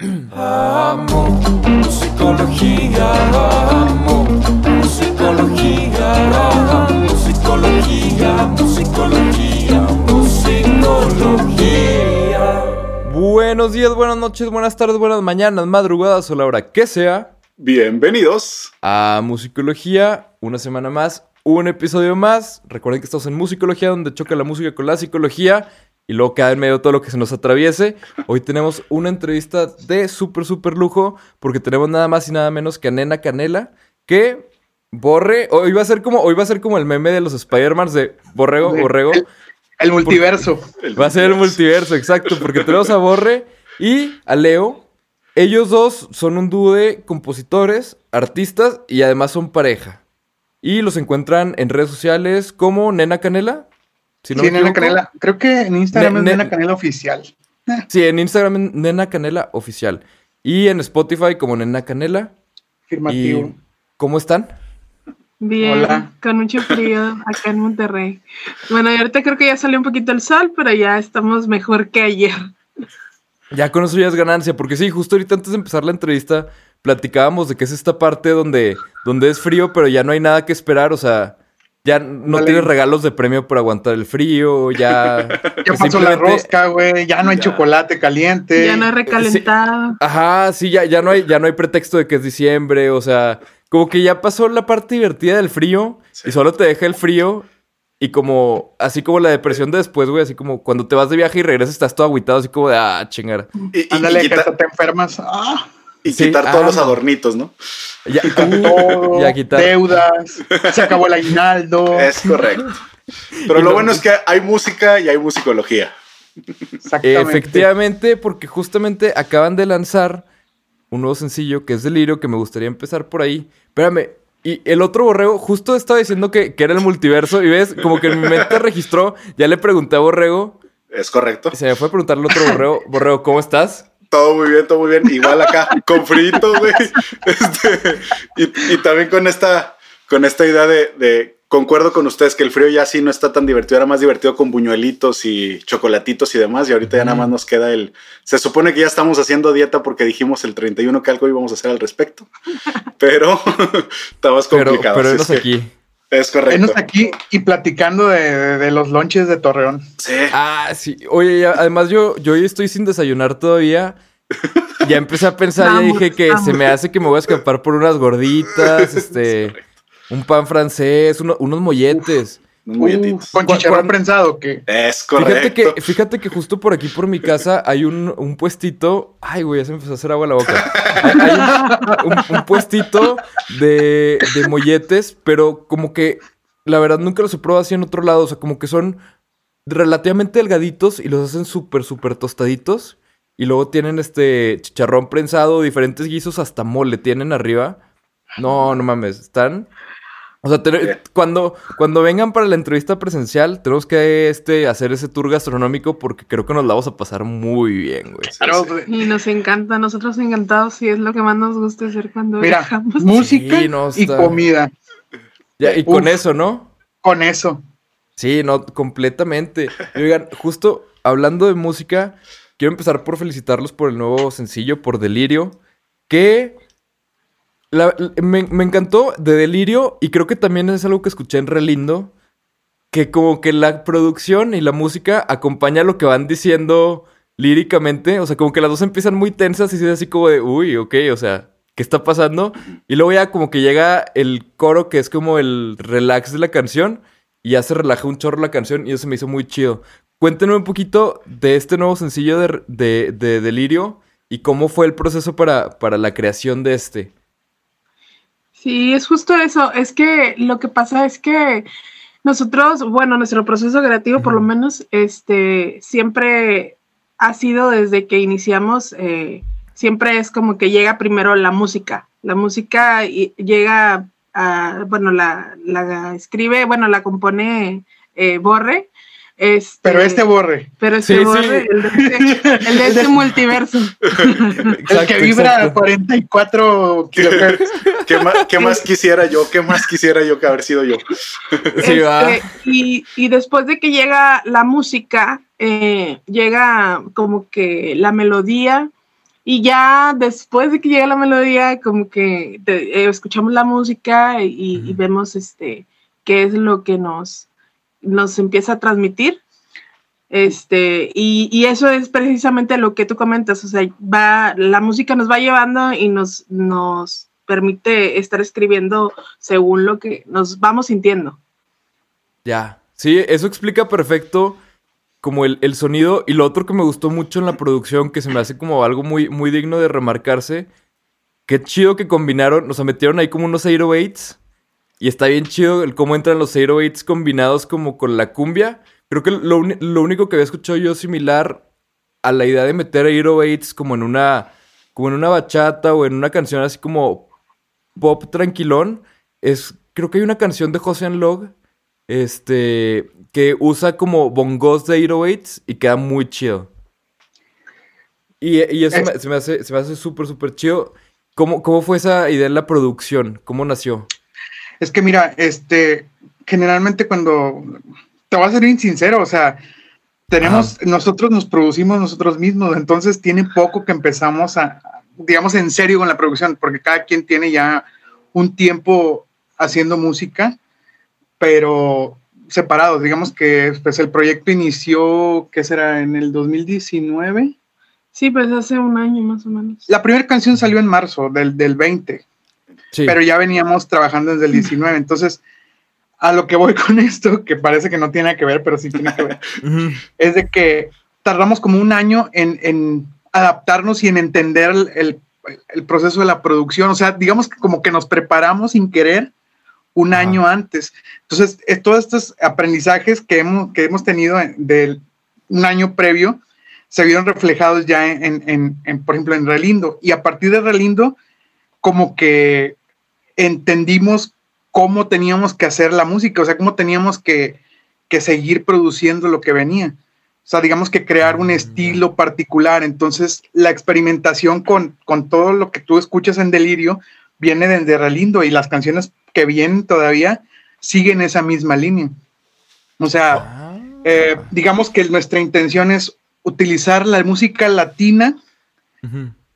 Amo musicología, amo musicología, musicología, musicología, musicología. Buenos días, buenas noches, buenas tardes, buenas mañanas, madrugadas o la hora que sea Bienvenidos. a Musicología. Una semana más, un episodio más. Recuerden que estamos en Musicología, donde choca la música con la psicología y luego queda en medio todo lo que se nos atraviese. Hoy tenemos una entrevista de súper, súper lujo, porque tenemos nada más y nada menos que a Nena Canela, que borre. Hoy va a ser como, hoy va a ser como el meme de los Spider-Mans de Borrego, Borrego. El, el multiverso. Va a ser el multiverso, exacto, porque tenemos a Borre y a Leo. Ellos dos son un dúo de compositores, artistas y además son pareja. Y los encuentran en redes sociales como Nena Canela. Si no sí, Nena equivoco. Canela. Creo que en Instagram Ne- es ne- Nena Canela Oficial. Sí, en Instagram en Nena Canela Oficial. Y en Spotify como Nena Canela. Afirmativo. ¿Y cómo están? Bien, Hola. con mucho frío acá en Monterrey. Bueno, y ahorita creo que ya salió un poquito el sol, pero ya estamos mejor que ayer. Ya con eso ya es ganancia, porque sí, justo ahorita antes de empezar la entrevista platicábamos de que es esta parte donde, donde es frío, pero ya no hay nada que esperar, o sea, ya no Dale. tienes regalos de premio por aguantar el frío, ya... Ya pasó la rosca, güey. Ya no hay Ya. chocolate caliente. ya no es recalentado. Ajá, sí, ya, ya, no hay, ya no hay pretexto de que es diciembre, o sea, como que ya pasó la parte divertida del frío Sí. y solo te deja el frío y como, así como la depresión de después, güey, así como cuando te vas de viaje y regresas estás todo agüitado, así como de, ah, y- Ándale, y que hasta te enfermas. Ah, y Sí, quitar ah, todos los no. adornitos, ¿no? Ya, todo, ya quitar. deudas. Se acabó el aguinaldo. Es correcto. Pero lo lo- bueno es que hay música y hay musicología. Exactamente. Efectivamente, porque justamente acaban de lanzar un nuevo sencillo que es Delirio, que me gustaría empezar por ahí. Espérame, y el otro borrego, justo estaba diciendo que, que era el multiverso, y ves, como que en mi mente registró, ya le pregunté a Borrego, Es correcto. y se me fue a preguntar al otro borrego, Borrego, ¿cómo estás? Todo muy bien, todo muy bien. Igual acá, con frito, güey. Este, y, y también con esta, con esta idea de, de- concuerdo con ustedes que el frío ya sí no está tan divertido, era más divertido con buñuelitos y chocolatitos y demás, y ahorita ya nada más nos queda el... Se supone que ya estamos haciendo dieta porque dijimos el 31 que algo íbamos a hacer al respecto, pero Pero, complicado. pero venos es que- aquí. Es correcto. Venos aquí y platicando de, de- de los lonches de Torreón. Sí. Ah, sí. Oye, ya- además yo, yo hoy estoy sin desayunar todavía. Ya empecé a pensar, ya Vamos, dije que vamos. se me hace que me voy a escapar por unas gorditas, este, un pan francés, uno- unos molletes. Unos molletitos. Uh, con chicharrón prensado, que Es Fíjate correcto. que, fíjate que justo por aquí, por mi casa, hay un, un puestito. Ay, güey, ya se me empezó a hacer agua en la boca. Hay, hay un, un- un puestito de, de molletes, pero como que la verdad nunca los he probado así en otro lado. O sea, como que son relativamente delgaditos y los hacen súper, súper tostaditos. Y luego tienen este chicharrón prensado, diferentes guisos, hasta mole tienen arriba. No, no mames, están. O sea, te- cuando, cuando vengan para la entrevista presencial, tenemos que este, hacer ese tour gastronómico porque creo que nos la vamos a pasar muy bien, güey. claro, Y nos encanta, nosotros encantados, y es lo que más nos gusta hacer cuando mira, viajamos. música Sí, no, y está- comida. Ya, y con eso, ¿no? Con eso. Sí, no, completamente. Y Oigan, justo hablando de música, quiero empezar por felicitarlos por el nuevo sencillo, por Delirio, que me, encantó de Delirio y creo que también es algo que escuché en Relindo, que como que la producción y la música acompaña lo que van diciendo líricamente, o sea, como que las dos empiezan muy tensas y es así como de, uy, ok, o sea, ¿qué está pasando? Y luego ya como que llega el coro que es como el relax de la canción y ya se relaja un chorro la canción y eso se me hizo muy chido. Cuéntenme un poquito de este nuevo sencillo de, de- de Delirio y cómo fue el proceso para, para la creación de este. Sí, es justo eso. Es que lo que pasa es que nosotros, bueno, nuestro proceso creativo, por lo menos, este, siempre ha sido desde que iniciamos, eh, siempre es como que llega primero la música. La música y- llega a, bueno, la, la escribe, bueno, la compone eh, Borre. Este, Pero este borre. pero este Sí, sí. Borre, el de este, el de este multiverso. el que vibra a 44 kilohertz. ¿Qué más, qué más quisiera yo? ¿Qué más quisiera yo que haber sido yo? Este, y, y después de que llega la música, eh, llega como que la melodía Y ya después de que llega la melodía, como que eh, escuchamos la música y, vemos este qué es lo que nos, nos empieza a transmitir. Este, y, y, eso es precisamente lo que tú comentas, o sea, va, la música nos va llevando y nos, nos permite estar escribiendo según lo que nos vamos sintiendo. Ya, sí, eso explica perfecto como el, sonido. Y lo otro que me gustó mucho en la producción, que se me hace como algo muy, muy digno de remarcarse. Qué chido que combinaron, nos metieron ahí como unos 808s. Y está bien chido el cómo entran los 808s combinados como con la cumbia. Creo que lo, único que había escuchado yo similar a la idea de meter 808s como en una como en una bachata o en una canción así como pop tranquilón es creo que hay una canción de José Log este que usa como bongos de 808 y queda muy chido. Y, eso se me hace, se me hace súper, súper chido. ¿Cómo, ¿Cómo fue esa idea en la producción? ¿Cómo nació? Es que mira, este, generalmente cuando, te voy a ser bien sincero, o sea, tenemos, nosotros nos producimos nosotros mismos, entonces tiene poco que empezamos a, digamos, en serio con la producción, porque cada quien tiene ya un tiempo haciendo música, pero separados. Digamos que pues, el proyecto inició, ¿qué será? En el 2019. Sí, pues hace un año más o menos. La primera canción salió en marzo del, del 20, pero ya veníamos trabajando desde el 19. Entonces, a lo que voy con esto, que parece que no tiene que ver, pero sí tiene que ver, es de que tardamos como un año en, en adaptarnos y en entender el, el, proceso de la producción. O sea, digamos que como que nos preparamos sin querer un año antes. Entonces, todos estos aprendizajes que hemos, que hemos tenido del un año previo se vieron reflejados ya en, por ejemplo, en Relindo. Y a partir de Relindo, como que entendimos cómo teníamos que hacer la música, o sea, cómo teníamos que, que seguir produciendo lo que venía. O sea, digamos que crear un estilo particular. Entonces, la experimentación con, con todo lo que tú escuchas en Delirio viene desde Relindo y las canciones que vienen todavía siguen esa misma línea. O sea, ah. eh, digamos que nuestra intención es utilizar la música latina,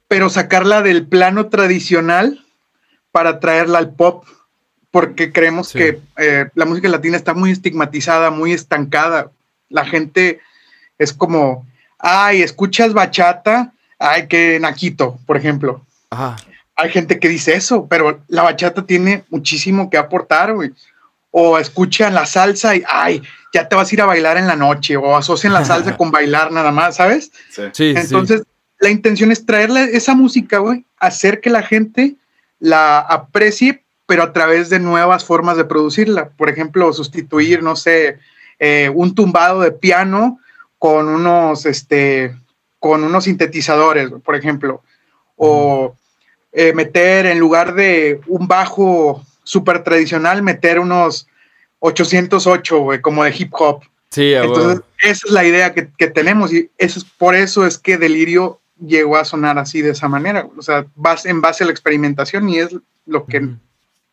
pero sacarla del plano tradicional para traerla al pop, porque creemos que eh, la música latina está muy estigmatizada, muy estancada. La gente es como, ay, escuchas bachata, ay, que naquito, por ejemplo. Ajá hay gente que dice eso, pero la bachata tiene muchísimo que aportar, güey. O escuchan la salsa y, ay, ya te vas a ir a bailar en la noche, o asocian la salsa con bailar nada más, ¿sabes? Sí. Entonces, la intención es traerle esa música, güey, hacer que la gente la aprecie, pero a través de nuevas formas de producirla. Por ejemplo, sustituir, no sé, eh, un tumbado de piano con unos, este, con unos sintetizadores, por ejemplo. O eh, meter en lugar de un bajo súper tradicional, meter unos 808, güey, como de hip hop. Sí, Entonces, esa es la idea que, tenemos y eso es, por eso es que Delirio llegó a sonar así de esa manera. O sea, en base a la experimentación y es lo que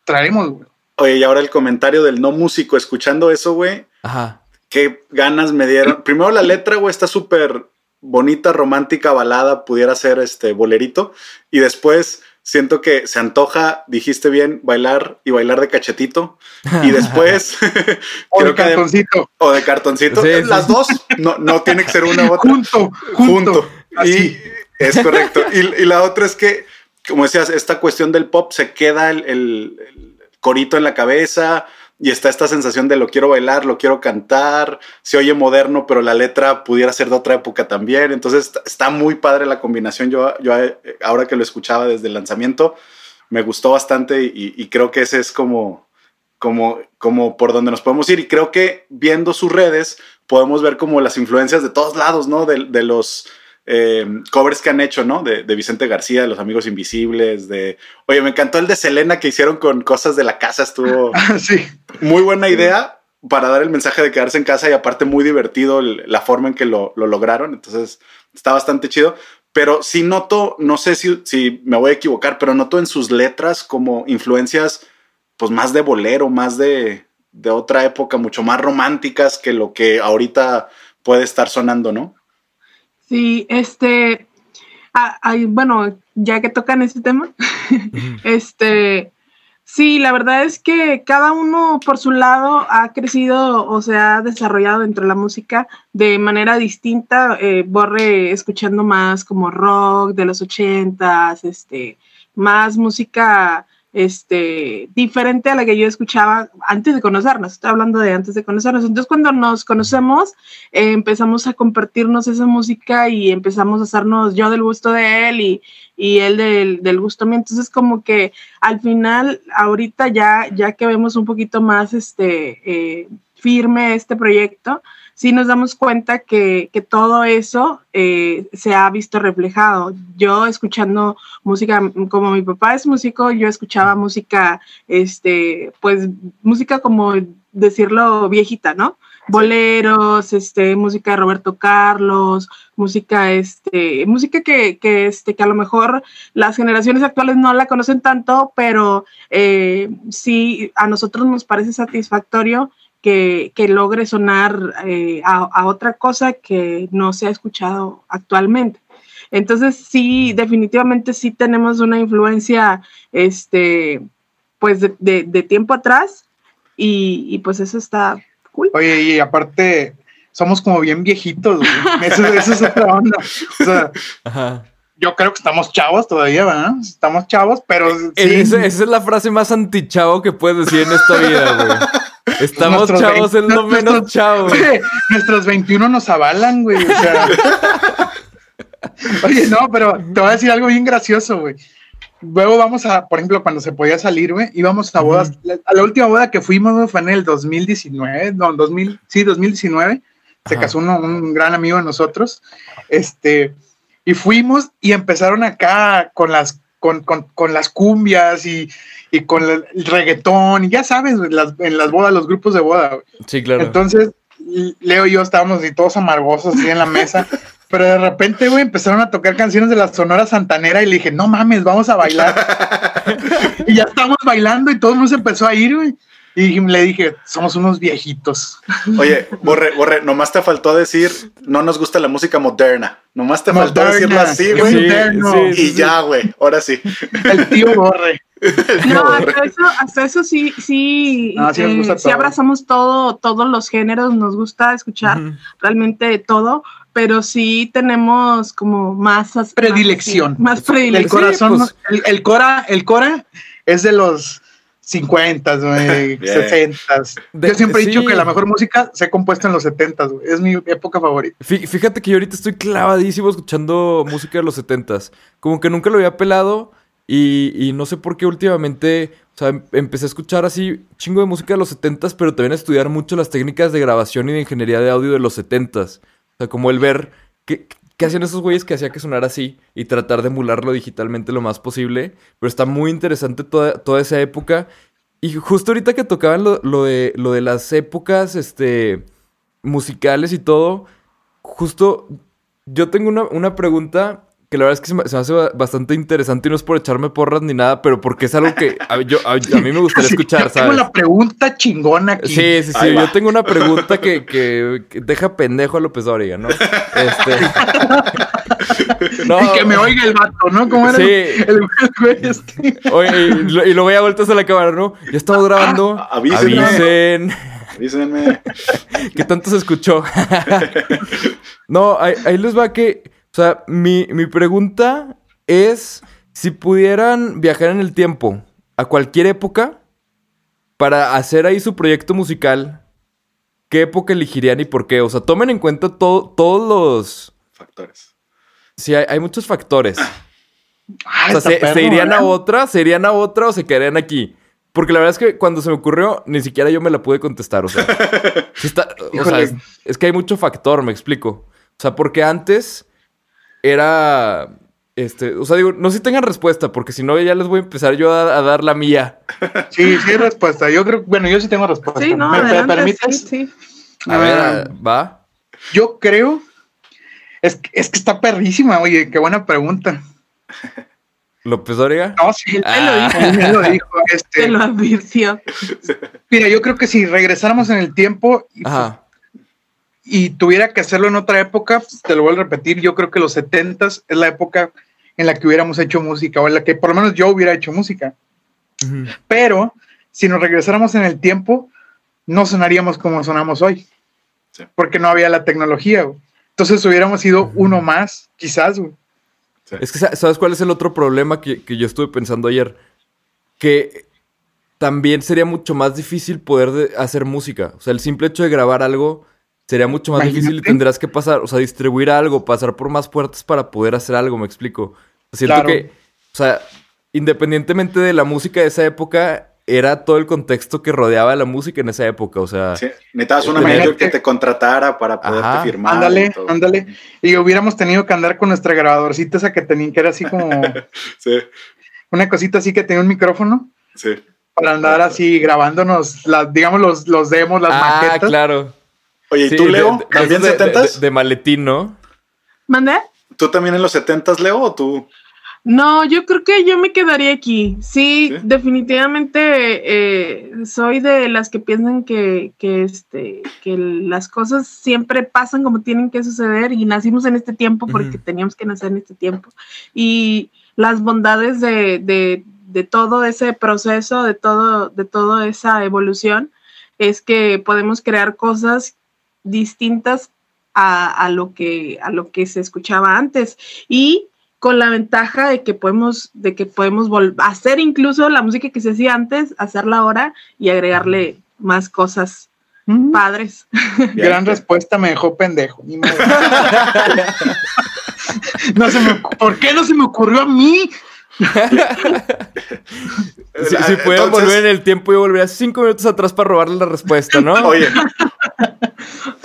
traemos, güey. Oye, y ahora el comentario del no músico, escuchando eso, güey. Ajá. Qué ganas me dieron. Primero la letra, güey, está súper bonita, romántica, balada, pudiera ser este bolerito. Y después siento que se antoja, dijiste bien, bailar y bailar de cachetito. Y después. o de cartoncito. o de cartoncito. Las dos. No, no tiene que ser una u otra. Junto, junto. Y es correcto. Y, la otra es que, como decías, esta cuestión del pop se queda el corito en la cabeza y está esta sensación de lo quiero bailar, lo quiero cantar, se oye moderno, pero la letra pudiera ser de otra época también. Entonces está muy padre la combinación. Yo, yo eh, ahora que lo escuchaba desde el lanzamiento, me gustó bastante y, creo que ese es como, como, como por donde nos podemos ir. Y creo que viendo sus redes podemos ver como las influencias de todos lados, ¿no? De, de los eh, covers que han hecho, ¿no? De, Vicente García, de Los Amigos Invisibles, de... Oye, me encantó el de Selena que hicieron con cosas de la casa, estuvo... sí. Muy buena idea para dar el mensaje de quedarse en casa y aparte muy divertido la forma en que lo, lograron, entonces está bastante chido. Pero sí noto, no sé si, si me voy a equivocar, pero noto en sus letras como influencias pues más de bolero, más de, de otra época, mucho más románticas que lo que ahorita puede estar sonando, ¿no? Sí, este, ah, bueno, ya que tocan ese tema, este, sí, la verdad es que cada uno por su lado ha crecido o se ha desarrollado dentro de la música de manera distinta. Eh, Borre escuchando más como rock de los ochentas, este, más música este, diferente a la que yo escuchaba antes de conocernos. Estoy hablando de antes de conocernos. Entonces, cuando nos conocemos, eh, empezamos a compartirnos esa música y empezamos a hacernos yo del gusto de él y, y él del, del, gusto mío. Entonces, como que al final, ahorita ya, ya que vemos un poquito más este, eh, firme este proyecto, sí nos damos cuenta que, que todo eso eh, se ha visto reflejado. Yo escuchando música, como mi papá es músico, yo escuchaba música, este, pues música como decirlo viejita, ¿no? boleros, este, música de Roberto Carlos, música, este, música que, que, este, que a lo mejor las generaciones actuales no la conocen tanto, pero eh, sí a nosotros nos parece satisfactorio que, logre sonar eh, a, otra cosa que no se ha escuchado actualmente. Entonces, sí, definitivamente sí tenemos una influencia, este, pues, de, tiempo atrás y, pues eso está cool. Oye, y aparte, somos como bien viejitos, eso, es otra onda. O sea, yo creo que estamos chavos todavía, ¿verdad? Estamos chavos, pero... Eh, esa, es la frase más antichavo que puedes decir en esta vida, güey. Estamos chavos, es lo menos chavo. nuestros 21 nos avalan, güey. O sea. Oye, no, pero te voy a decir algo bien gracioso, güey. Luego vamos a, por ejemplo, cuando se podía salir, güey, íbamos a bodas. A la última boda que fuimos fue en el 2019, no, 2000, sí, 2019. Se casó un gran amigo de nosotros. Este, y fuimos y empezaron acá con las, con, con, con las cumbias y y con el reggaetón, y ya sabes, en las bodas, los grupos de boda. Sí, claro. Entonces, Leo y yo estábamos y todos amargosos así en la mesa. Pero de repente, güey, empezaron a tocar canciones de la Sonora Santanera y le dije, no mames, vamos a bailar. y ya estamos bailando y todo el mundo se empezó a ir, güey. Y le dije, somos unos viejitos. Oye, Borre, Borre, nomás te faltó decir, no nos gusta la música moderna. Nomás te faltó decirlo así, güey. y ya, güey, ahora sí. El tío Borre. No, hasta eso, hasta eso sí, sí, ah, eh, sí, abrazamos todo, todos los géneros, nos gusta escuchar realmente todo, pero sí tenemos como más predilección. Más, predilección. El corazón, pues. el, Cora, el Cora es de los 50, 60. Yo siempre he dicho que la mejor música se ha compuesto en los 70, es mi época favorita. Fíjate que yo ahorita estoy clavadísimo escuchando música de los 70. Como que nunca lo había pelado y, no sé por qué últimamente, o sea, em, empecé a escuchar así chingo de música de los 70 pero también a estudiar mucho las técnicas de grabación y de ingeniería de audio de los 70 O sea, como el ver qué, qué hacían esos güeyes que hacía que sonara así y tratar de emularlo digitalmente lo más posible. Pero está muy interesante toda, toda esa época. Y justo ahorita que tocaban lo, lo, de, lo de las épocas este, musicales y todo, justo yo tengo una, una pregunta que la verdad es que se me, hace bastante interesante y no es por echarme porras ni nada, pero porque es algo que a, yo, a, mí me gustaría escuchar, yo Tengo la pregunta chingona aquí. Sí, sí, sí. Yo tengo una pregunta que, que, deja pendejo a López Dóriga, ¿no? Este... no. Y que me oiga el vato, ¿no? ¿Cómo era sí. el, güey este? Oye, y, lo, voy a vueltas a la cámara, ¿no? Ya estamos grabando. Ah, avisen. Avísenme. ¿Qué tanto se escuchó? no, ahí, ahí les va que sea, mi, pregunta es si pudieran viajar en el tiempo a cualquier época para hacer ahí su proyecto musical, ¿qué época elegirían y por qué? O sea, tomen en cuenta todos los... Factores. Sí, hay, muchos factores. Ah, o sea, se, irían a otra? ¿Se irían a otra o se quedarían aquí? Porque la verdad es que cuando se me ocurrió, ni siquiera yo me la pude contestar. O sea, o sea es, que hay mucho factor, me explico. O sea, porque antes era. Este, o sea, digo, no sé si tengan respuesta, porque si no, ya les voy a empezar yo a, dar la mía. Sí, sí respuesta. Yo creo, bueno, yo sí tengo respuesta. Sí, no, ¿Me, permites? Sí, A ver, ¿va? Yo creo. Es, es que está perrísima, oye, qué buena pregunta. ¿López Dóriga? No, sí, él ah. lo dijo. Él lo dijo. Este, lo advirtió. Mira, yo creo que si regresáramos en el tiempo y Ajá y tuviera que hacerlo en otra época, te lo voy a repetir, yo creo que los 70 es la época en la que hubiéramos hecho música o en la que por lo menos yo hubiera hecho música. Pero si nos regresáramos en el tiempo, no sonaríamos como sonamos hoy. Porque no había la tecnología. Entonces hubiéramos sido uno más, quizás. Es que, ¿sabes cuál es el otro problema que, yo estuve pensando ayer? Que también sería mucho más difícil poder hacer música. O sea, el simple hecho de grabar algo sería mucho más difícil y tendrás que pasar, o sea, distribuir algo, pasar por más puertas para poder hacer algo, me explico. Siento que, o sea, independientemente de la música de esa época, era todo el contexto que rodeaba la música en esa época, o sea... Sí, necesitabas una manager que te contratara para poderte firmar. Ándale, ándale. Y hubiéramos tenido que andar con nuestra grabadorcita esa que tenía, que era así como... sí. Una cosita así que tenía un micrófono. Sí. Para andar así grabándonos, las, digamos, los, los demos, las ah, maquetas. claro. Oye, ¿y tú, Leo? ¿También de, setentas? De, maletín, ¿no? ¿Mandé? ¿Tú también en los setentas, Leo, o tú...? No, yo creo que yo me quedaría aquí. Sí, definitivamente eh, soy de las que piensan que, que, este, que las cosas siempre pasan como tienen que suceder y nacimos en este tiempo porque teníamos que nacer en este tiempo. Y las bondades de, de, de, todo ese proceso, de, todo, de toda esa evolución, es que podemos crear cosas distintas a, a, lo que, a lo que se escuchaba antes. Y con la ventaja de que podemos, de que podemos hacer incluso la música que se hacía antes, hacerla ahora y agregarle más cosas padres. Gran respuesta, me dejó pendejo. no se me, ¿Por qué no se me ocurrió a mí? si, si puedo volver en el tiempo, yo volvería cinco minutos atrás para robarle la respuesta, ¿no? Oye,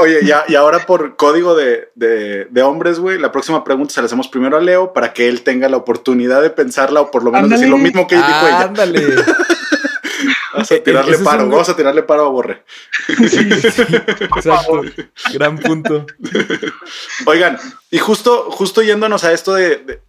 oye, ya, y ahora por código de, de, hombres, güey, la próxima pregunta se la hacemos primero a Leo para que él tenga la oportunidad de pensarla o por lo menos decir lo mismo que dijo ella. Ándale. Vamos a tirarle paro, vamos a tirarle paro a Borre. Exacto. Gran punto. Oigan, y justo, justo yéndonos a esto de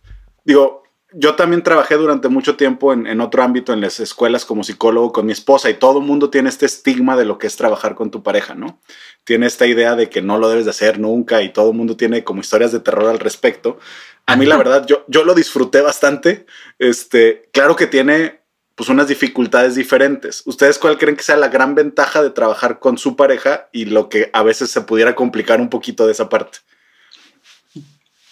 digo, yo también trabajé durante mucho tiempo en, otro ámbito, en las escuelas como psicólogo con mi esposa y todo el mundo tiene este estigma de lo que es trabajar con tu pareja, ¿no? Tiene esta idea de que no lo debes de hacer nunca y todo el mundo tiene como historias de terror al respecto. A mí la verdad, yo, yo lo disfruté bastante. Este, claro que tiene pues unas dificultades diferentes. ¿Ustedes cuál creen que sea la gran ventaja de trabajar con su pareja y lo que a veces se pudiera complicar un poquito de esa parte?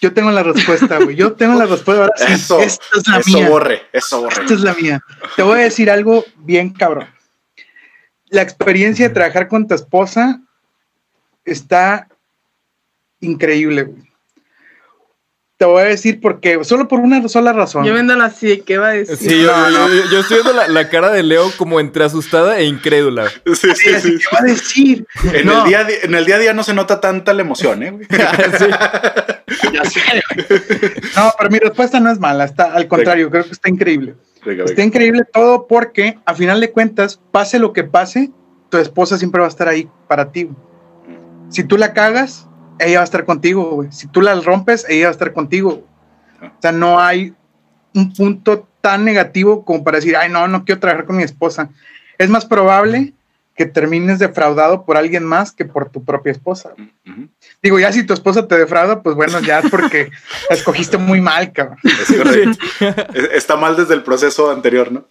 Yo tengo la respuesta, güey. Yo tengo la respuesta. Ahora sí, eso, esta es la eso borre, eso borre. Esta es la mía. Te voy a decir algo bien cabrón. La experiencia de trabajar con tu esposa está increíble, güey. Te voy a decir por qué, solo por una sola razón. Yo viéndola así, ¿qué va a decir? Sí, yo, yo, estoy viendo la, cara de Leo como entre asustada e incrédula. Sí, sí, sí. ¿Qué va a decir? En, el día, en el día a día no se nota tanta la emoción, ¿eh? ya sé. No, pero mi respuesta no es mala, está al contrario, creo que está increíble. está increíble todo porque, a final de cuentas, pase lo que pase, tu esposa siempre va a estar ahí para ti. Si tú la cagas, ella va a estar contigo, güey. Si tú la rompes, ella va a estar contigo. O sea, no hay un punto tan negativo como para decir, ay, no, no quiero trabajar con mi esposa. Es más probable que termines defraudado por alguien más que por tu propia esposa. Digo, ya si tu esposa te defrauda, pues bueno, ya es porque la escogiste muy mal, cabrón. Está mal desde el proceso anterior, ¿no?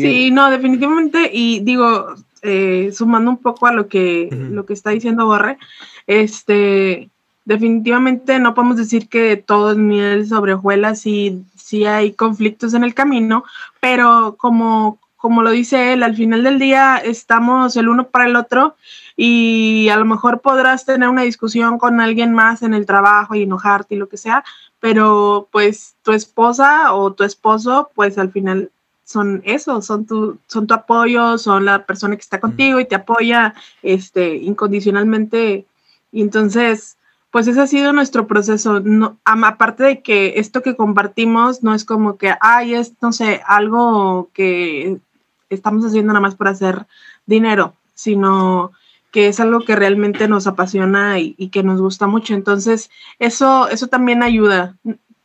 Sí, no, definitivamente. Y digo, eh, sumando un poco a lo que, lo que está diciendo Borre, este, definitivamente no podemos decir que todo es miel sobre hojuelas y sí hay conflictos en el camino, pero como, como lo dice él, al final del día estamos el uno para el otro y a lo mejor podrás tener una discusión con alguien más en el trabajo y enojarte y lo que sea, pero pues tu esposa o tu esposo, pues al final son eso, son tu, son tu apoyo, son la persona que está contigo y te apoya este, incondicionalmente y entonces, pues ese ha sido nuestro proceso. No, aparte de que esto que compartimos no es como que, ay, es, no sé, algo que estamos haciendo nada más por hacer dinero, sino que es algo que realmente nos apasiona y, que nos gusta mucho. Entonces, eso, eso también ayuda.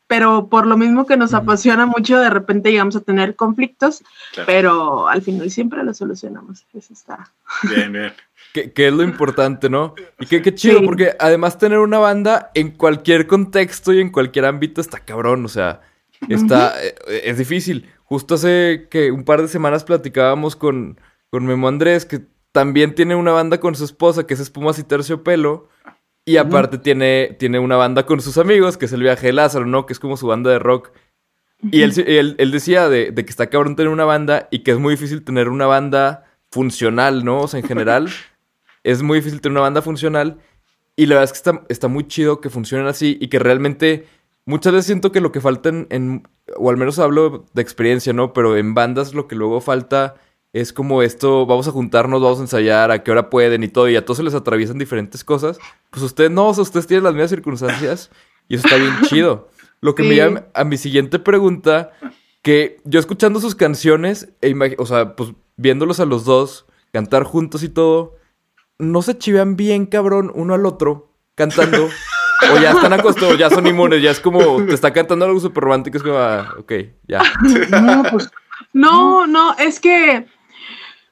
Pero por lo mismo que nos apasiona mucho, de repente llegamos a tener conflictos, pero al final siempre lo solucionamos. Eso está. Bien, bien. Que, es lo importante, ¿no? Y qué, qué chido, porque además tener una banda en cualquier contexto y en cualquier ámbito está cabrón, o sea, está, eh, es difícil. Justo hace que un par de semanas platicábamos con, con Memo Andrés, que también tiene una banda con su esposa, que es Espumas y Terciopelo. Y aparte tiene, tiene una banda con sus amigos, que es el viaje de Lázaro, ¿no? Que es como su banda de rock. Y él, él, decía de, de, que está cabrón tener una banda y que es muy difícil tener una banda funcional, ¿no? O sea, en general, es muy difícil tener una banda funcional. Y la verdad es que está, está muy chido que funcionen así y que realmente muchas veces siento que lo que falta en, o al menos hablo de experiencia, ¿no? Pero en bandas lo que luego falta es como esto, vamos a juntarnos, vamos a ensayar, a qué hora pueden y todo, y a todos se les atraviesan diferentes cosas. Pues ustedes no, o sea, ustedes tienen las mismas circunstancias y eso está bien chido. Lo que me llama a mi siguiente pregunta, que yo escuchando sus canciones, e o sea, pues viéndolos a los dos, cantar juntos y todo, no se chivean bien, cabrón, uno al otro, cantando. o ya están acostumbrados, ya son inmunes, ya es como, te está cantando algo súper romántico, es como, ah, ok, ya. No, pues, no, no, es que,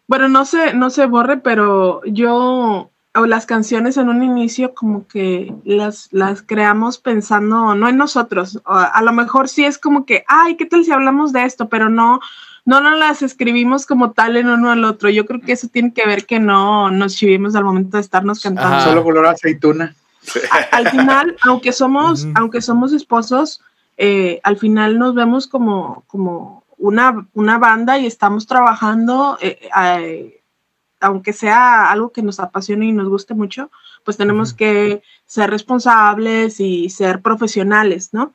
bueno, no se, no se borre, pero yo, o las canciones en un inicio como que las, las creamos pensando, no en nosotros, a lo mejor sí es como que, ay, ¿qué tal si hablamos de esto? Pero no, no nos las escribimos como tal en uno al otro. Yo creo que eso tiene que ver que no nos chivimos al momento de estarnos cantando. Solo color aceituna. al final, aunque somos, aunque somos esposos, eh, al final nos vemos como, como una, una banda y estamos trabajando, eh, eh, aunque sea algo que nos apasione y nos guste mucho, pues tenemos que ser responsables y ser profesionales, ¿no?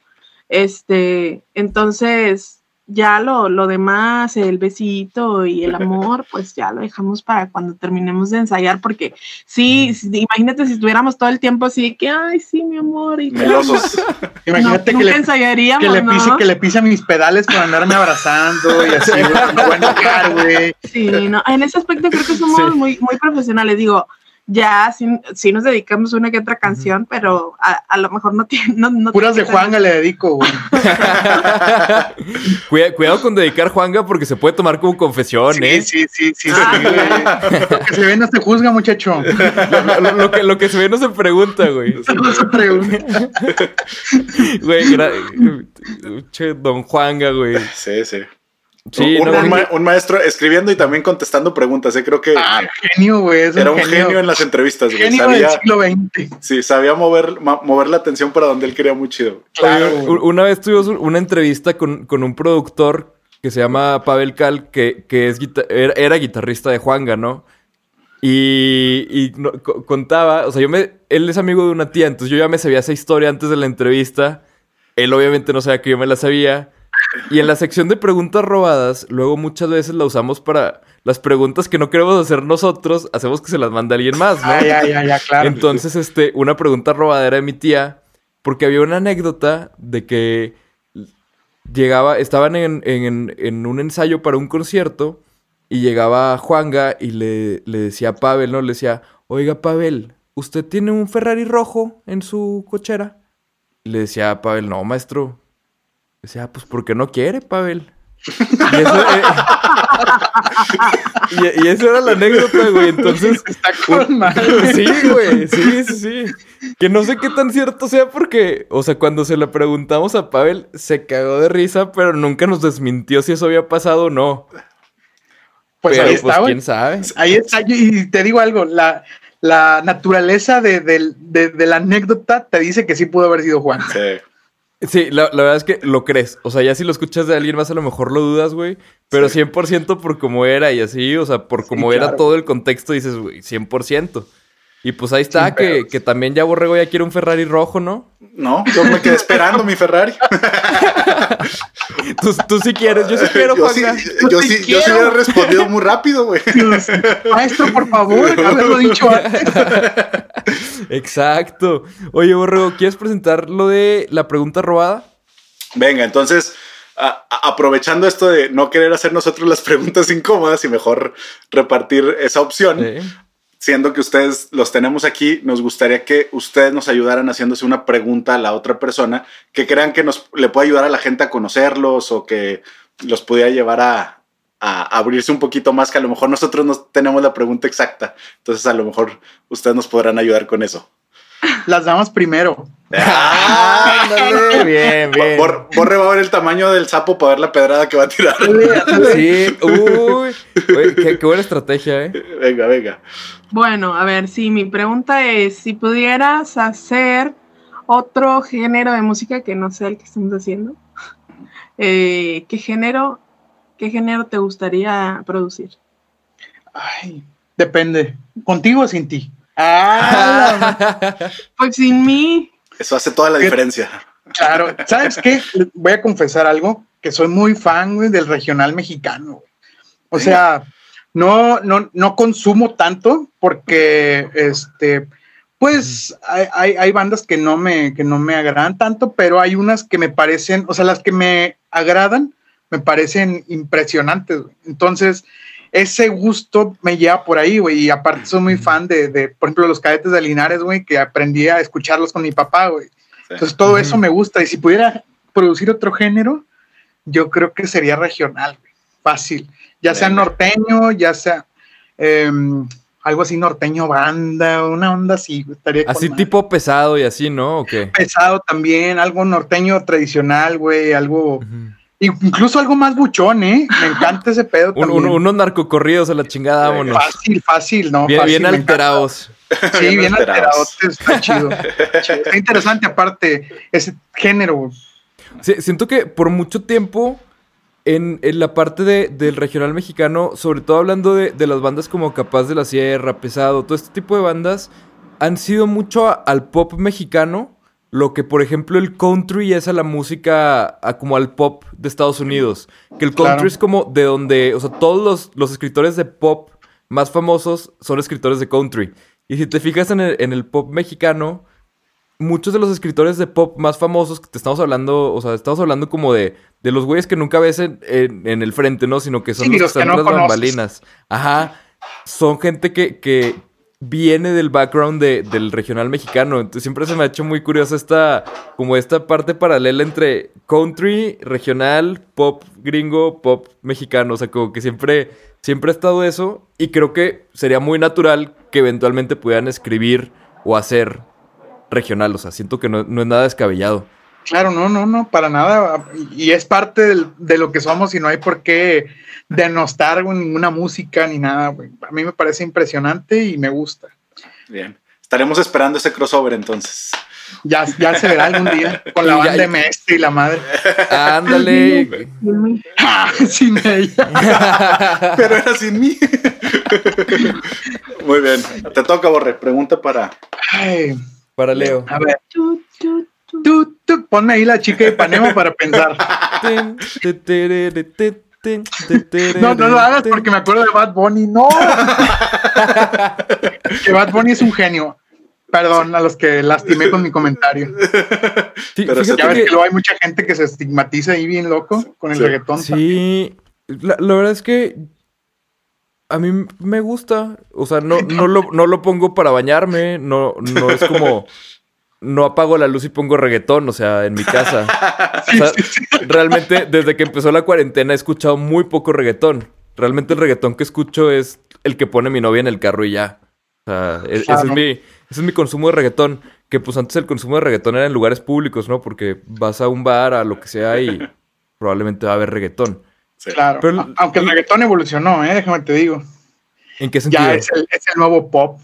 Este, entonces, ya lo, lo demás, el besito y el amor, pues ya lo dejamos para cuando terminemos de ensayar, porque sí, imagínate si estuviéramos todo el tiempo así, que, ay, sí, mi amor, y Imagínate que, le, ensayaríamos, que, le pise, que le pise mis pedales para andarme abrazando y así, bueno, güey. Sí, no, en ese aspecto creo que somos muy, muy profesionales, digo, ya sí, nos dedicamos una que otra canción, pero a, lo mejor no tiene. No, Puras de Juanga le dedico, güey. cuidado, con dedicar Juanga porque se puede tomar como confesión, ¿eh? Sí, sí, sí. Ah, lo que se ve no se juzga, muchacho. Lo, que, lo que se ve no se pregunta, güey. No se pregunta. Güey, che, don Juanga, güey. Sí, sí un, maestro escribiendo y también contestando preguntas, ¿eh? creo que ah, genio, güey, era un genio. en las entrevistas, güey. Genio sabía, del siglo XX. Sí, sabía mover, mover la atención para donde él quería muy chido. una vez tuvimos una entrevista con, un productor que se llama Pavel Cal, que, que es era, guitarrista de Juanga, ¿no? Y, contaba, o sea, yo me, él es amigo de una tía, entonces yo ya me sabía esa historia antes de la entrevista. Él obviamente no sabía que yo me la sabía. Y en la sección de preguntas robadas, luego muchas veces la usamos para las preguntas que no queremos hacer nosotros, hacemos que se las mande alguien más, ¿no? Ah, ya, ya, ya, claro. Entonces, este, una pregunta robadera de mi tía, porque había una anécdota de que llegaba, estaban en, en, un ensayo para un concierto y llegaba Juanga y le, le decía a Pavel, ¿no? Le decía, oiga, Pavel, ¿usted tiene un Ferrari rojo en su cochera? Y le decía a Pavel, no, maestro, Decía, ah, pues porque no quiere, Pavel. Y eso, era la anécdota, güey. Entonces. Está con Sí, güey. Sí, sí, sí. Que no sé qué tan cierto sea porque, o sea, cuando se le preguntamos a Pavel, se cagó de risa, pero nunca nos desmintió si eso había pasado o no. Pues ahí pues, está, quién sabe. Ahí está. Y te digo algo, la, la naturaleza de, de, la anécdota te dice que sí pudo haber sido Juan. Sí. Sí, la, verdad es que lo crees. O sea, ya si lo escuchas de alguien más, a lo mejor lo dudas, güey. Pero 100% por cómo era y así, o sea, por cómo era todo el contexto, dices, güey, 100%. Y pues ahí está, que, que, también ya Borrego ya quiere un Ferrari rojo, ¿no? No, yo me quedé esperando mi Ferrari. tú, tú sí quieres, yo sí quiero, yo sí, yo, sí, yo sí hubiera respondido muy rápido, güey. Maestro, por favor, haberlo dicho antes. Exacto. Oye, Borrego, ¿quieres presentar lo de la pregunta robada? Venga, entonces, aprovechando esto de no querer hacer nosotros las preguntas incómodas y mejor repartir esa opción, siendo que ustedes los tenemos aquí, nos gustaría que ustedes nos ayudaran haciéndose una pregunta a la otra persona que crean que nos le puede ayudar a la gente a conocerlos o que los pudiera llevar a, abrirse un poquito más, que a lo mejor nosotros no tenemos la pregunta exacta. Entonces a lo mejor ustedes nos podrán ayudar con eso. Las damas primero. Ah, ándale, bien, bien. Bor- Borre va a ver el tamaño del sapo para ver la pedrada que va a tirar. Sí, uy. Qué buena estrategia, ¿eh? venga, venga. Bueno, a ver, sí, mi pregunta es, si pudieras hacer otro género de música que no sea el que estamos haciendo, eh, ¿qué género, qué género te gustaría producir? Ay, depende. ¿Contigo o sin ti? Ah, Pues sin mí, Eso hace toda la ¿Qué? diferencia. claro. ¿Sabes qué? Voy a confesar algo, que soy muy fan güey, del regional mexicano. güey. O sea, no, no, no consumo tanto porque, este, pues hay, hay, hay bandas que no, me, que no me agradan tanto, pero hay unas que me parecen, o sea, las que me agradan me parecen impresionantes. güey. Entonces, ese gusto me lleva por ahí, güey. Y aparte soy muy fan de, de, por ejemplo, los cadetes de Linares, güey, que aprendí a escucharlos con mi papá, güey. Entonces todo eso me gusta. Y si pudiera producir otro género, yo creo que sería regional, güey. Fácil. Ya sea norteño, ya sea em, algo así norteño banda, una onda así, estaría con Así madre. tipo pesado y así, ¿no? ¿O qué? pesado también, algo norteño tradicional, güey, algo. Incluso algo más buchón, ¿eh? Me encanta ese pedo Un- también. un- unos narcocorridos a la chingada, vámonos. Fácil, fácil, ¿no? Bien, Fácil, bien alterados. Sí, Bien bien alterados. alterados. Está chido. está interesante, aparte, ese género. Sí, siento que por mucho tiempo en, en la parte de- del regional mexicano, sobre todo hablando de, de las bandas como Capaz de la Sierra, Pesado, todo este tipo de bandas, han sido mucho a- al pop mexicano, lo que por ejemplo el country es a la música, a como al pop de Estados Unidos. Que el country Claro. es como de donde, o sea, todos los, los escritores de pop más famosos son escritores de country. Y si te fijas en el, en el pop mexicano, muchos de los escritores de pop más famosos que te estamos hablando, o sea, estamos hablando como de, de los güeyes que nunca ves en, en- en el frente, ¿no? Sino que son Sí, los que los que están no conoces. bambalinas. Ajá. Son gente que, que viene del background de- del regional mexicano. Entonces siempre se me ha hecho muy curiosa esta, como esta parte paralela entre country, regional, pop gringo, pop mexicano. O sea, como que siempre, siempre ha estado eso. Y creo que sería muy natural que eventualmente pudieran escribir o hacer regional. O sea, siento que no, no es nada descabellado. Claro, no, no, no, para nada. Y es parte del- de lo que somos y no hay por qué denostar ninguna música ni nada. güey. A mí me parece impresionante y me gusta. Bien. Estaremos esperando ese crossover entonces. Ya, ya se verá algún día con la banda MS y la madre. Ándale. sin mí. Ah, sin ella. Pero era sin mí. Muy bien. Te toca, Borre. Pregunta para. Ay, Para Leo. a ver. Tú, tú, ponme ahí la chica de Panema para pensar. No, no lo hagas porque me acuerdo de Bad Bunny. No. que Bad Bunny es un genio. Perdón a los que lastimé con mi comentario. Sí, Pero Ya ves que- que luego hay mucha gente que se estigmatiza ahí bien loco con el Sí. reggaetón. Sí, la, la verdad es que a mí me gusta. O sea, no, no, lo, no lo pongo para bañarme. No, no es como. No apago la luz y pongo reggaetón, o sea, en mi casa. O sea, realmente, desde que empezó la cuarentena, he escuchado muy poco reggaetón. Realmente, el reggaetón que escucho es el que pone mi novia en el carro y ya. O sea, e- ese, es mi, ese es mi consumo de reggaetón. Que pues antes el consumo de reggaetón era en lugares públicos, ¿no? Porque vas a un bar, a lo que sea, y probablemente va a haber reggaetón. Sí. Claro. Pero- A- Aunque el reggaetón evolucionó, ¿eh? déjame te digo. ¿En qué sentido? Ya es el, es el nuevo pop.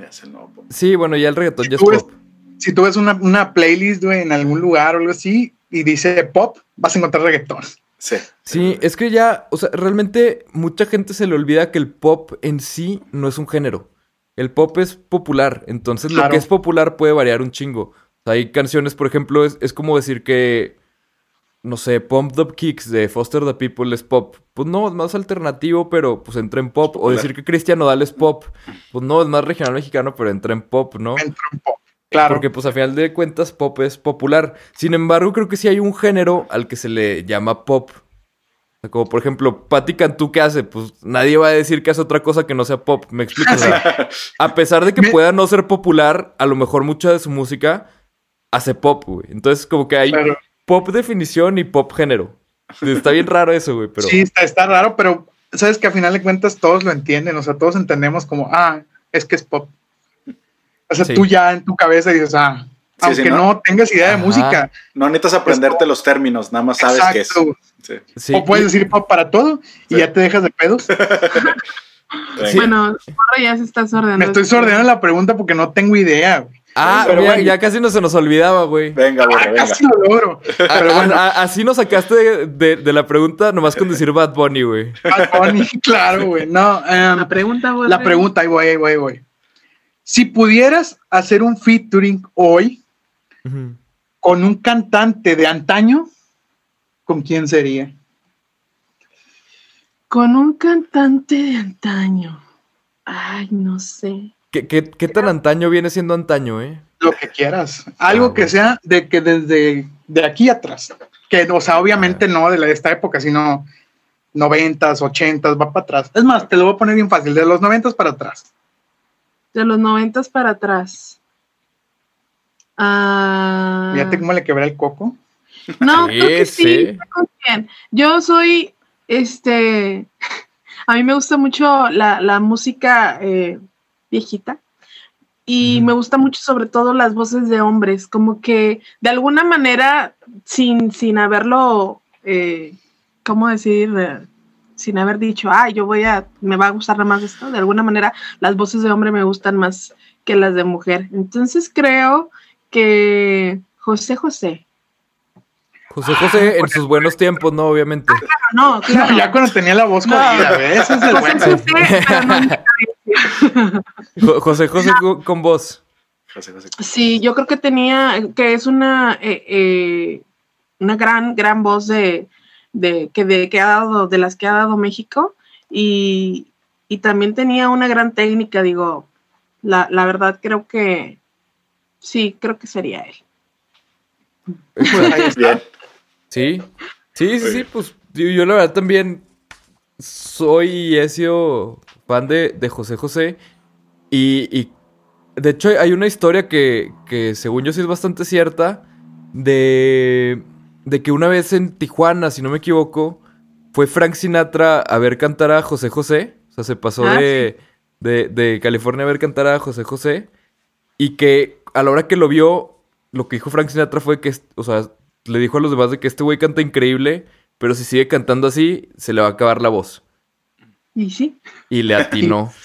Ya es el nuevo. Sí, bueno, ya el reggaetón ya es pop. Si tú ves una, una playlist güey, en algún lugar o algo así y dice pop, vas a encontrar reggaetón. Sí. Sí, es que ya, o sea, realmente mucha gente se le olvida que el pop en sí no es un género. El pop es popular, entonces lo que es popular puede variar un chingo. O sea, hay canciones, por ejemplo, es, es como decir que, no sé, Pump Up Kicks de Foster the People es pop. Pues no, es más alternativo, pero pues entra en pop. O decir que Cristian Nodal es pop. Pues no, es más regional mexicano, pero entra en pop, ¿no? Entra en pop. Claro. Porque pues a final de cuentas pop es popular. Sin embargo, creo que sí hay un género al que se le llama pop. Como por ejemplo, Patti Cantú, ¿qué hace? Pues nadie va a decir que hace otra cosa que no sea pop. ¿Me explico? O sea, a pesar de que Me- pueda no ser popular, a lo mejor mucha de su música hace pop, güey. Entonces como que hay Claro. pop definición y pop género. Está bien raro eso, güey, pero... Sí, está, está raro, pero sabes que a final de cuentas todos lo entienden, o sea, todos entendemos como, ah, es que es pop. O sea, Sí. tú ya en tu cabeza dices, ah, aunque no, tengas idea de música. No necesitas aprenderte los términos, nada más sabes qué es. O puedes decir para todo y ya te dejas de pedos. bueno, ahora ya se está sordeando. Me estoy sordeando la pregunta porque no tengo idea. Ah, ya casi no se nos olvidaba, güey. Venga, güey, ah, Casi lo logro. Pero bueno. así nos sacaste de, la pregunta nomás con decir Bad Bunny, güey. Bad Bunny, claro, güey. No, em, la pregunta, güey. La pregunta, ahí voy, ahí voy, ahí voy. Si pudieras hacer un featuring hoy con un cantante de antaño, ¿con quién sería? Con un cantante de antaño. Ay, no sé. ¿Qué, tan antaño viene siendo antaño, eh? Lo que quieras. Algo ah, que sea de que desde de aquí atrás. Que, o sea, obviamente ah. no de, la, de esta época, sino noventas, ochentas, va para atrás. Es más, te lo voy a poner bien fácil, de los noventas para atrás. De los noventas para atrás. Ah. Fíjate cómo le quebré el coco. No, creo que sí. Yo soy, este, a mí me gusta mucho la, música eh, viejita y me gusta mucho sobre todo las voces de hombres, como que de alguna manera, sin, sin haberlo, eh, ¿cómo decir? Sin haber dicho, ah, yo voy a, me va a gustar más esto, de alguna manera las voces de hombre me gustan más que las de mujer. Entonces creo que José José. José José en sus buenos tiempos, ¿no? Obviamente. Ah, no, claro. ya cuando tenía la voz con Ese es el buen. José José con voz. Sí, yo creo que tenía, que es una, eh, eh, una gran, gran voz de, de, que, de, que ha dado, de las que ha dado México. Y, y también tenía una gran técnica, digo, la, la verdad creo que sí, creo que sería él. Sí, sí, sí, sí, pues yo, la verdad también soy y he sido fan de, José José. Y, de hecho hay una historia que, que según yo sí es bastante cierta de, de que una vez en Tijuana, si no me equivoco, fue Frank Sinatra a ver cantar a José José, o sea, se pasó ah, de, de, de California a ver cantar a José José y que a la hora que lo vio, lo que dijo Frank Sinatra fue que, o sea, le dijo a los demás de que este güey canta increíble, pero si sigue cantando así, se le va a acabar la voz. Y sí. Y le atinó.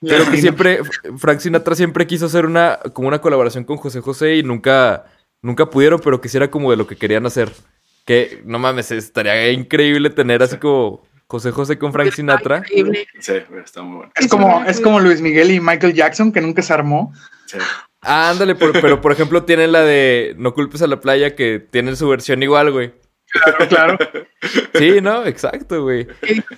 Pero que siempre, Frank Sinatra siempre quiso hacer una, como una colaboración con José José y nunca, nunca pudieron, pero quisiera como de lo que querían hacer. Que, no mames, estaría increíble tener así como José José con Frank Sinatra. Sí, está muy bueno. Es como, es como Luis Miguel y Michael Jackson, que nunca se armó. Sí. Ah, ándale, pero por ejemplo tienen la de No culpes a la playa que tienen su versión igual, güey. Claro, claro. Sí, ¿no? Exacto, güey.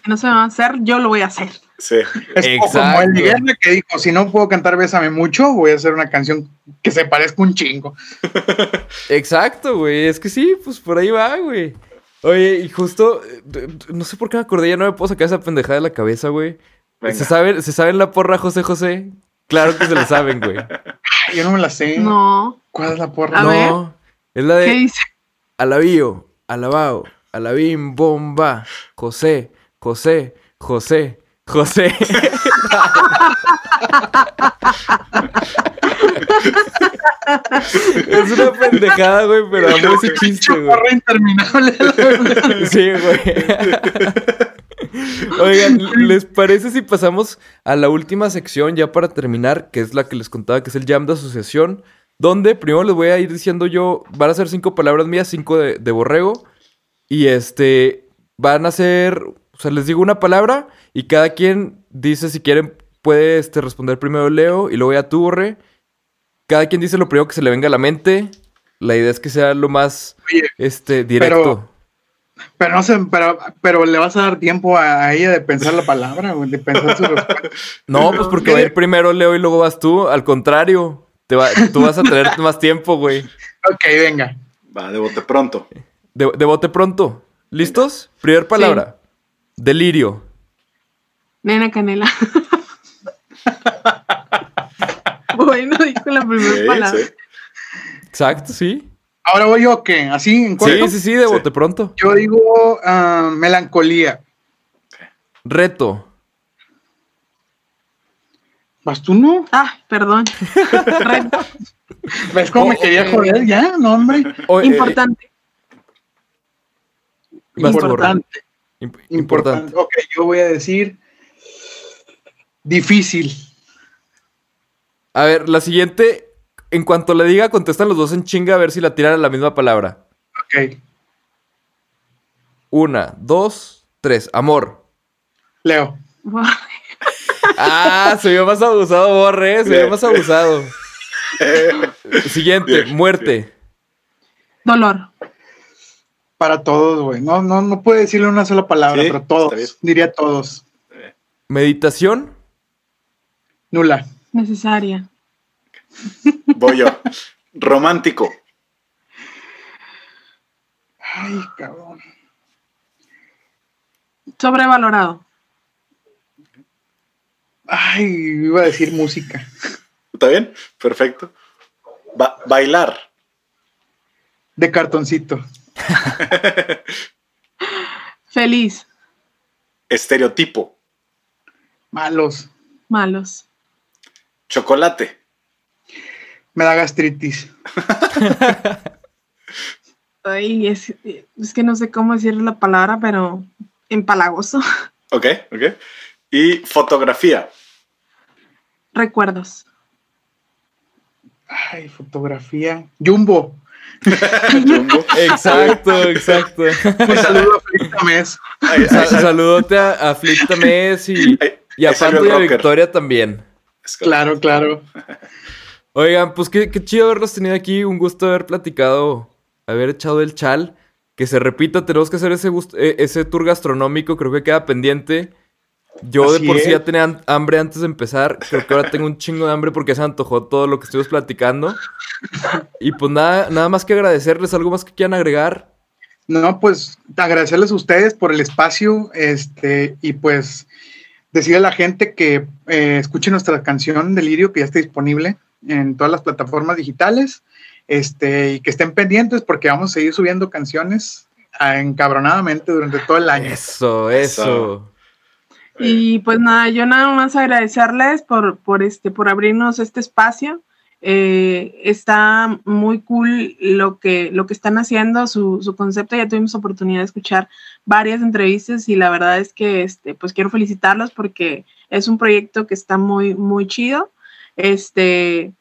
no se va a hacer, yo lo voy a hacer. Sí. Es Exacto. como el Miguel que dijo, si no puedo cantar Bésame mucho, voy a hacer una canción que se parezca un chingo. Exacto, güey. Es que sí, pues por ahí va, güey. Oye, y justo, no sé por qué me acordé, ya no me puedo sacar esa pendejada de la cabeza, güey. ¿Se sabe, ¿Se sabe la porra José José? Claro que se lo saben, güey. Yo no me la sé. No. ¿Cuál es la porra? no. Es la de. ¿Qué dice? Alabío, alabao, alabim, bomba, José, José, José, José. es una pendejada, güey, pero amo ese chiste, güey. interminable. sí, güey. Oigan, ¿les parece si pasamos a la última sección ya para terminar, que es la que les contaba, que es el jam de asociación? Donde primero les voy a ir diciendo yo, van a ser cinco palabras mías, cinco de, borrego. Y este, van a ser, o sea, les digo una palabra y cada quien dice si quieren, puede este, responder primero Leo y luego ya tú, Borre. Cada quien dice lo primero que se le venga a la mente. La idea es que sea lo más este, directo. Pero no sé, pero, pero le vas a dar tiempo a, ella de pensar la palabra, de pensar su respuesta. No, pues porque va a ir primero Leo y luego vas tú. Al contrario, te va, tú vas a tener más tiempo, güey. Ok, venga. Va, de bote pronto. De, bote pronto. ¿Listos? Primer palabra. Delirio. Nena canela. bueno, dijo la primera palabra. Exacto, sí. Ahora voy yo, ¿qué? ¿Así en Sí, sí, sí, de bote pronto. Yo digo ah, melancolía. Reto. ¿Vas tú no? Ah, perdón. ¿Ves cómo me Oh, quería eh. joder ya? No, hombre. Eh, Importante. Borre. Importante. Imp- Importante. importante. Ok, yo voy a decir difícil. A ver, la siguiente, en cuanto le diga, contestan los dos en chinga a ver si la tiran a la misma palabra. Ok. Una, dos, tres. Amor. Leo. Ah, se vio más abusado, Borre. Se vio más abusado. Siguiente, Bien, muerte. Dolor. Para todos, güey. No, no, no puedo decirle una sola palabra, Sí, pero todos. Diría todos. Meditación. Nula. Necesaria. Voy yo. Romántico. Ay, cabrón. Sobrevalorado. Ay, iba a decir música. ¿Está bien? Perfecto. Ba- bailar. De cartoncito. Feliz. Estereotipo. Malos. Malos. Chocolate. Me da gastritis. Ay, es, es que no sé cómo decir la palabra, pero empalagoso. Ok, ok. Y fotografía. Recuerdos. Ay, fotografía. Jumbo. Jumbo. Exacto, exacto. Un saludo a Sa- sal- saludote a, a Flip Tamés y, y a Pato y a. Victoria también. Claro, claro. Oigan, pues qué, qué chido haberlos tenido aquí. Un gusto haber platicado, haber echado el chal. Que se repita, tenemos que hacer ese, eh, ese tour gastronómico. Creo que queda pendiente. Yo de por sí ya tenía hambre antes de empezar. Creo que ahora tengo un chingo de hambre porque se me antojó todo lo que estuvimos platicando. Y pues nada, nada más que agradecerles. ¿Algo más que quieran agregar? No, pues agradecerles a ustedes por el espacio, este, y pues decirle a la gente que eh, escuche nuestra canción Delirio, que ya está disponible en todas las plataformas digitales, este, y que estén pendientes porque vamos a seguir subiendo canciones encabronadamente durante todo el año. Eso, eso. Eso. Y pues nada, yo nada más agradecerles por, por, este, por abrirnos este espacio. Eh, está muy cool lo que, lo que están haciendo, su, su concepto. Ya tuvimos oportunidad de escuchar varias entrevistas y la verdad es que este, pues quiero felicitarlos porque es un proyecto que está muy, muy chido. Este,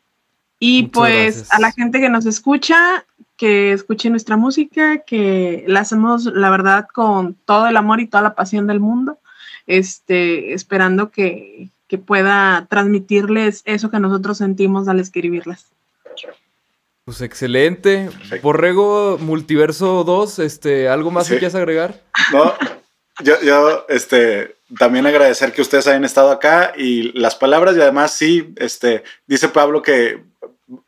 y Muchas pues gracias. a la gente que nos escucha, que escuche nuestra música, que la hacemos, la verdad, con todo el amor y toda la pasión del mundo este, esperando que, que pueda transmitirles eso que nosotros sentimos al escribirlas. Pues excelente. Perfecto. Borrego Multiverso 2, este, ¿algo más Sí. que quieras agregar? No, yo, yo, este, también agradecer que ustedes hayan estado acá y las palabras y además sí, este, dice Pablo que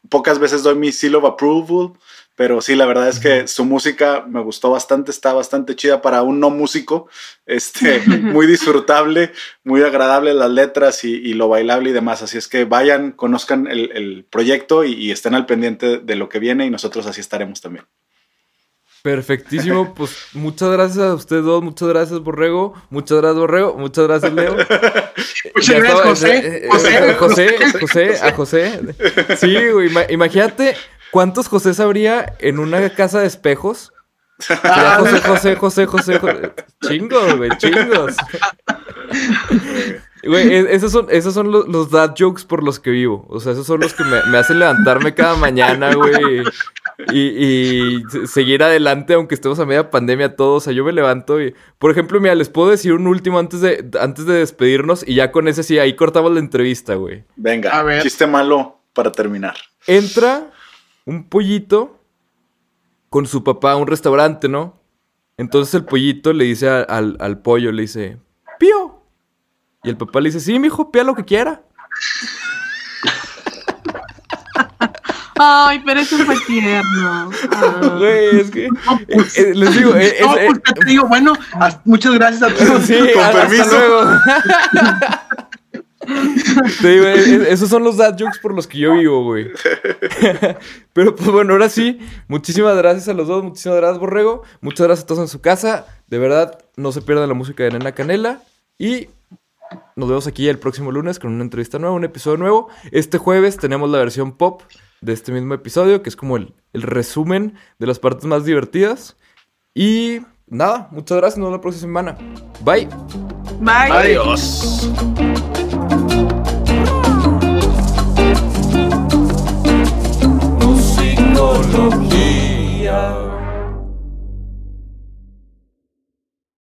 pocas veces doy mi seal of approval, pero sí, la verdad es que su música me gustó bastante, está bastante chida para un no músico, este, muy disfrutable, muy agradable las letras y, y lo bailable y demás, así es que vayan, conozcan el, el proyecto y, y estén al pendiente de lo que viene y nosotros así estaremos también. Perfectísimo, pues muchas gracias a ustedes dos, muchas gracias Borrego, muchas gracias Borrego, muchas gracias Leo. Muchas gracias, José. eh, eh, José, José, José, a José. Sí, güey, imagínate cuántos José habría en una casa de espejos. Ah, José, José, José, José, José. Chingos, güey, chingos. Güey, e- esos son, esos son los, los dad jokes por los que vivo. O sea, esos son los que me, me hacen levantarme cada mañana, güey. Y, y se- seguir adelante, aunque estemos a media pandemia todos. O sea, yo me levanto y... Por ejemplo, mira, les puedo decir un último antes de, antes de despedirnos. Y ya con ese sí, ahí cortamos la entrevista, güey. Venga, A ver. chiste malo para terminar. Entra un pollito con su papá a un restaurante, ¿no? Entonces el pollito le dice a- al, al pollo, le dice, pío. Y el papá le dice, sí, mijo, pía lo que quiera. Ay, pero eso fue tierno. Ah. Güey, es que... pues, eh, eh, les digo, eh, No, es- pues eh, ¿qué te digo, bueno, as- muchas gracias a todos. Sí, Con hasta permiso. luego. Te digo, eh, eh, esos son los dad jokes por los que yo vivo, güey. Pero pues bueno, ahora sí, muchísimas gracias a los dos, muchísimas gracias, Borrego. Muchas gracias a todos en su casa. De verdad, no se pierdan la música de Nena Canela. Y nos vemos aquí el próximo lunes con una entrevista nueva, un episodio nuevo. Este jueves tenemos la versión pop de este mismo episodio, que es como el, el resumen de las partes más divertidas. Y nada, muchas gracias, nos vemos la próxima semana. Bye. Bye. Adiós. Musicología.